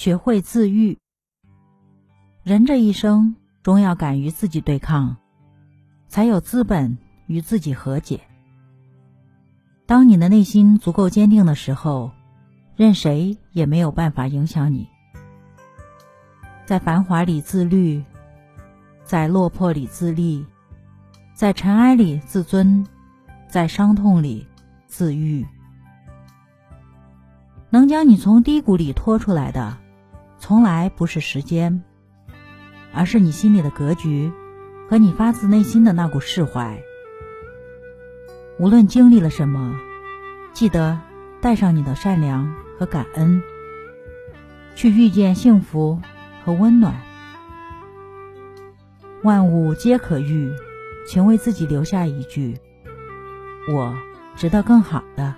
学会自愈。人这一生，终要敢于自己对抗，才有资本与自己和解。当你的内心足够坚定的时候，任谁也没有办法影响你。在繁华里自律，在落魄里自立，在尘埃里自尊，在伤痛里自愈。能将你从低谷里拖出来的，从来不是时间，而是你心里的格局和你发自内心的那股释怀。无论经历了什么，记得带上你的善良和感恩，去遇见幸福和温暖。万物皆可遇，请为自己留下一句：“我值得更好的。”